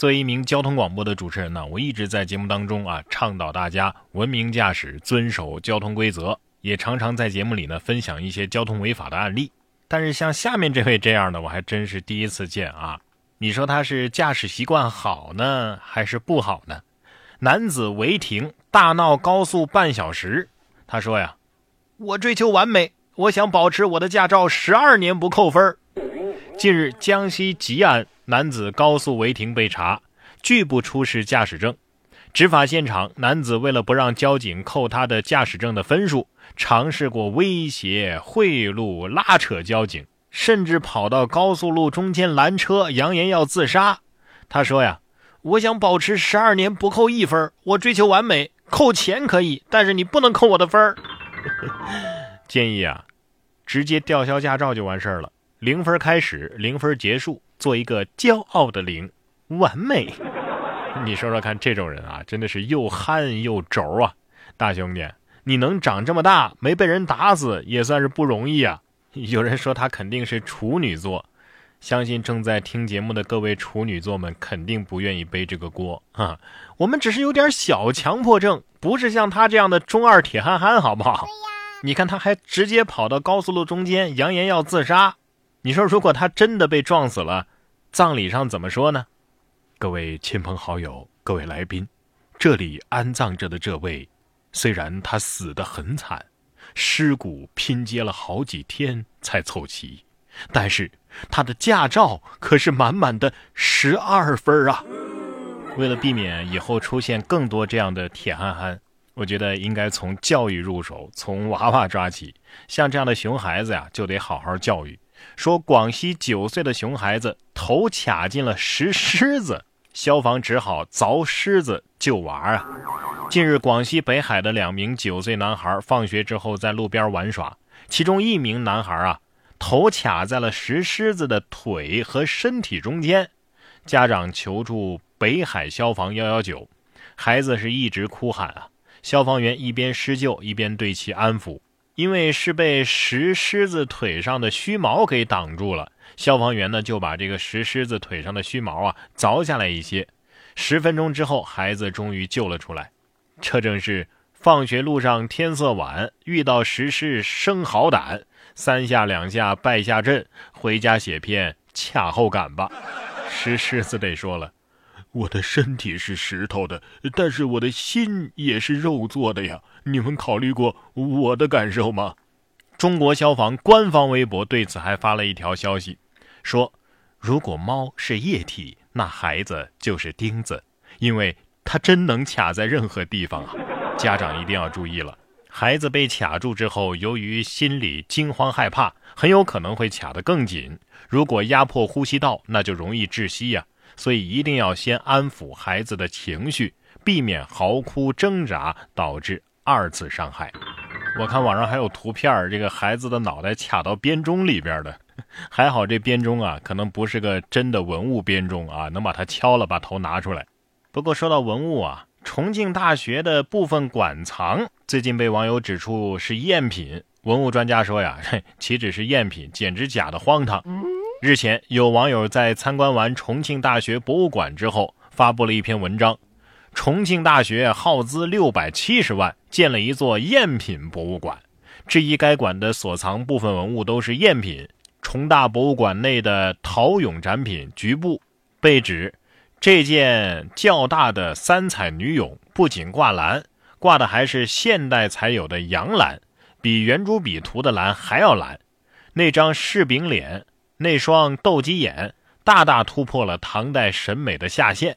作为一名交通广播的主持人呢，我一直在节目当中啊倡导大家文明驾驶，遵守交通规则，也常常在节目里呢分享一些交通违法的案例。但是像下面这位这样的，我还真是第一次见啊！你说他是驾驶习惯好呢，还是不好呢？男子违停大闹高速半小时，他说呀：“我追求完美，我想保持我的驾照十二年不扣分。”近日，江西吉安。男子高速违停被查，拒不出示驾驶证。执法现场，男子为了不让交警扣他的驾驶证的分数，尝试过威胁、贿赂、拉扯交警，甚至跑到高速路中间拦车，扬言要自杀。他说：“呀，我想保持十二年不扣一分，我追求完美，扣钱可以，但是你不能扣我的分儿。”建议啊，直接吊销驾照就完事儿了，零分开始，零分结束。做一个骄傲的零，完美。你说说看，这种人啊，真的是又憨又轴啊！大兄弟，你能长这么大没被人打死，也算是不容易啊。有人说他肯定是处女座，相信正在听节目的各位处女座们肯定不愿意背这个锅 啊。我们只是有点小强迫症，不是像他这样的中二铁憨憨，好不好？你看他还直接跑到高速路中间，扬言要自杀。你说，如果他真的被撞死了，葬礼上怎么说呢？各位亲朋好友，各位来宾，这里安葬着的这位，虽然他死得很惨，尸骨拼接了好几天才凑齐，但是他的驾照可是满满的十二分啊！为了避免以后出现更多这样的铁憨憨，我觉得应该从教育入手，从娃娃抓起。像这样的熊孩子呀，就得好好教育。说广西九岁的熊孩子头卡进了石狮子，消防只好凿狮子救娃啊。近日，广西北海的两名九岁男孩放学之后在路边玩耍，其中一名男孩啊头卡在了石狮子的腿和身体中间，家长求助北海消防幺幺九，孩子是一直哭喊啊，消防员一边施救一边对其安抚。因为是被石狮子腿上的须毛给挡住了，消防员呢就把这个石狮子腿上的须毛啊凿下来一些。十分钟之后，孩子终于救了出来。这正是放学路上天色晚，遇到石狮生好胆，三下两下败下阵，回家写篇恰后感吧。石狮子得说了。我的身体是石头的，但是我的心也是肉做的呀！你们考虑过我的感受吗？中国消防官方微博对此还发了一条消息，说：如果猫是液体，那孩子就是钉子，因为它真能卡在任何地方啊！家长一定要注意了，孩子被卡住之后，由于心里惊慌害怕，很有可能会卡得更紧。如果压迫呼吸道，那就容易窒息呀！所以一定要先安抚孩子的情绪，避免嚎哭挣扎导致二次伤害。我看网上还有图片，这个孩子的脑袋卡到编钟里边的，还好这编钟啊，可能不是个真的文物编钟啊，能把它敲了，把头拿出来。不过说到文物啊，重庆大学的部分馆藏最近被网友指出是赝品。文物专家说呀，岂止是赝品，简直假的荒唐。日前，有网友在参观完重庆大学博物馆之后，发布了一篇文章：重庆大学耗资六百七十万建了一座赝品博物馆，质疑该馆的所藏部分文物都是赝品。重大博物馆内的陶俑展品局部被指，这件较大的三彩女俑不仅挂蓝，挂的还是现代才有的洋蓝，比圆珠笔涂的蓝还要蓝。那张柿饼脸。那双斗鸡眼大大突破了唐代审美的下限，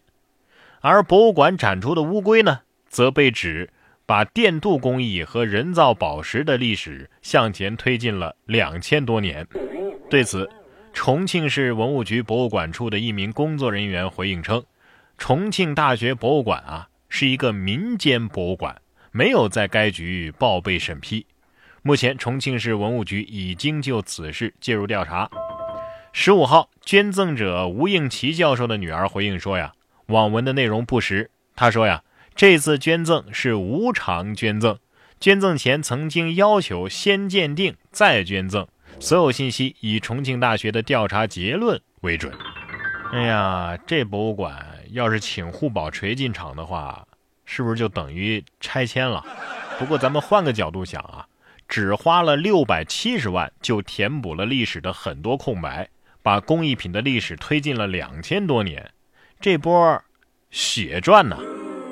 而博物馆展出的乌龟呢，则被指把电镀工艺和人造宝石的历史向前推进了两千多年。对此，重庆市文物局博物馆处的一名工作人员回应称：“重庆大学博物馆啊，是一个民间博物馆，没有在该局报备审批。目前，重庆市文物局已经就此事介入调查。”十五号，捐赠者吴应奇教授的女儿回应说：“呀，网文的内容不实。她说呀，这次捐赠是无偿捐赠，捐赠前曾经要求先鉴定再捐赠，所有信息以重庆大学的调查结论为准。”哎呀，这博物馆要是请护宝锤进场的话，是不是就等于拆迁了？不过咱们换个角度想啊，只花了六百七十万就填补了历史的很多空白，把工艺品的历史推进了两千多年，这波血赚呐！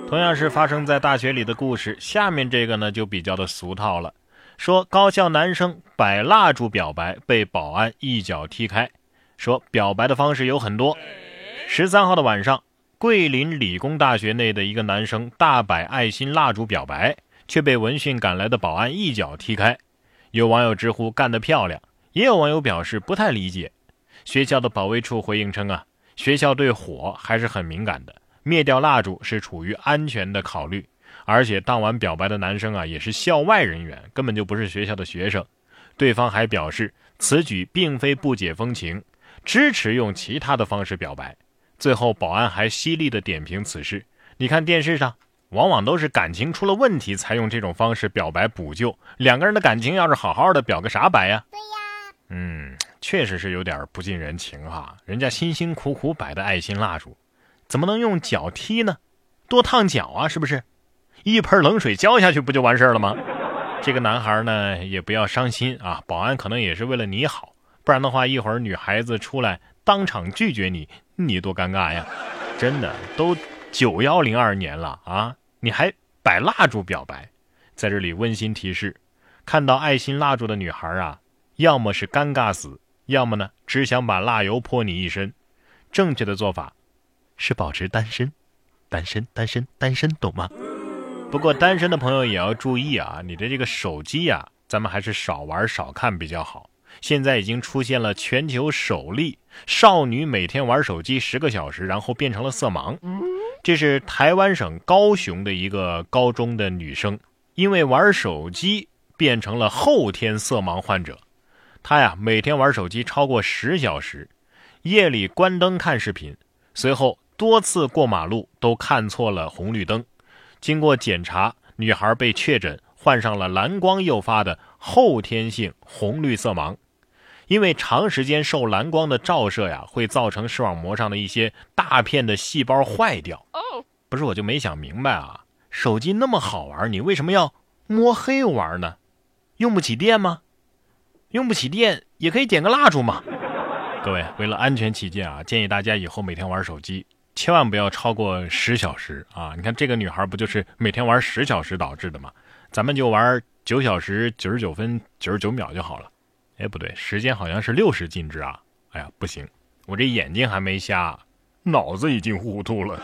同样是发生在大学里的故事，下面这个呢就比较的俗套了，说高校男生摆蜡烛表白被保安一脚踢开。说表白的方式有很多。十三号的晚上，桂林理工大学内的一个男生大摆爱心蜡烛表白，却被闻讯赶来的保安一脚踢开。有网友直呼干得漂亮，也有网友表示不太理解。学校的保卫处回应称啊，学校对火还是很敏感的，灭掉蜡烛是处于安全的考虑。而且当晚表白的男生啊，也是校外人员，根本就不是学校的学生。对方还表示，此举并非不解风情。支持用其他的方式表白，最后保安还犀利的点评此事。你看电视上，往往都是感情出了问题才用这种方式表白补救。两个人的感情要是好好的，表个啥白呀？对呀，嗯，确实是有点不近人情哈。人家辛辛苦苦摆的爱心蜡烛，怎么能用脚踢呢？多烫脚啊，是不是？一盆冷水浇下去不就完事儿了吗？这个男孩呢，也不要伤心啊。保安可能也是为了你好。不然的话，一会儿女孩子出来当场拒绝你，你多尴尬呀！真的，都九幺零二年了啊，你还摆蜡烛表白？在这里温馨提示：看到爱心蜡烛的女孩啊，要么是尴尬死，要么呢只想把蜡油泼你一身。正确的做法是保持单身，单身，单身，单身，懂吗？不过单身的朋友也要注意啊，你的这个手机呀，咱们还是少玩少看比较好。现在已经出现了全球首例少女每天玩手机十个小时，然后变成了色盲。这是台湾省高雄的一个高中的女生，因为玩手机变成了后天色盲患者。他呀，每天玩手机超过十小时，夜里关灯看视频，随后多次过马路都看错了红绿灯。经过检查，女孩被确诊患上了蓝光诱发的后天性红绿色盲。因为长时间受蓝光的照射呀，会造成视网膜上的一些大片的细胞坏掉。不是，我就没想明白啊，手机那么好玩，你为什么要摸黑玩呢？用不起电吗？用不起电也可以点个蜡烛嘛。各位，为了安全起见啊，建议大家以后每天玩手机千万不要超过十小时啊。你看这个女孩不就是每天玩十小时导致的吗？咱们就玩九小时九十九分九十九秒就好了。哎，不对，时间好像是六十进制啊！哎呀，不行，我这眼睛还没瞎，脑子已经糊涂了。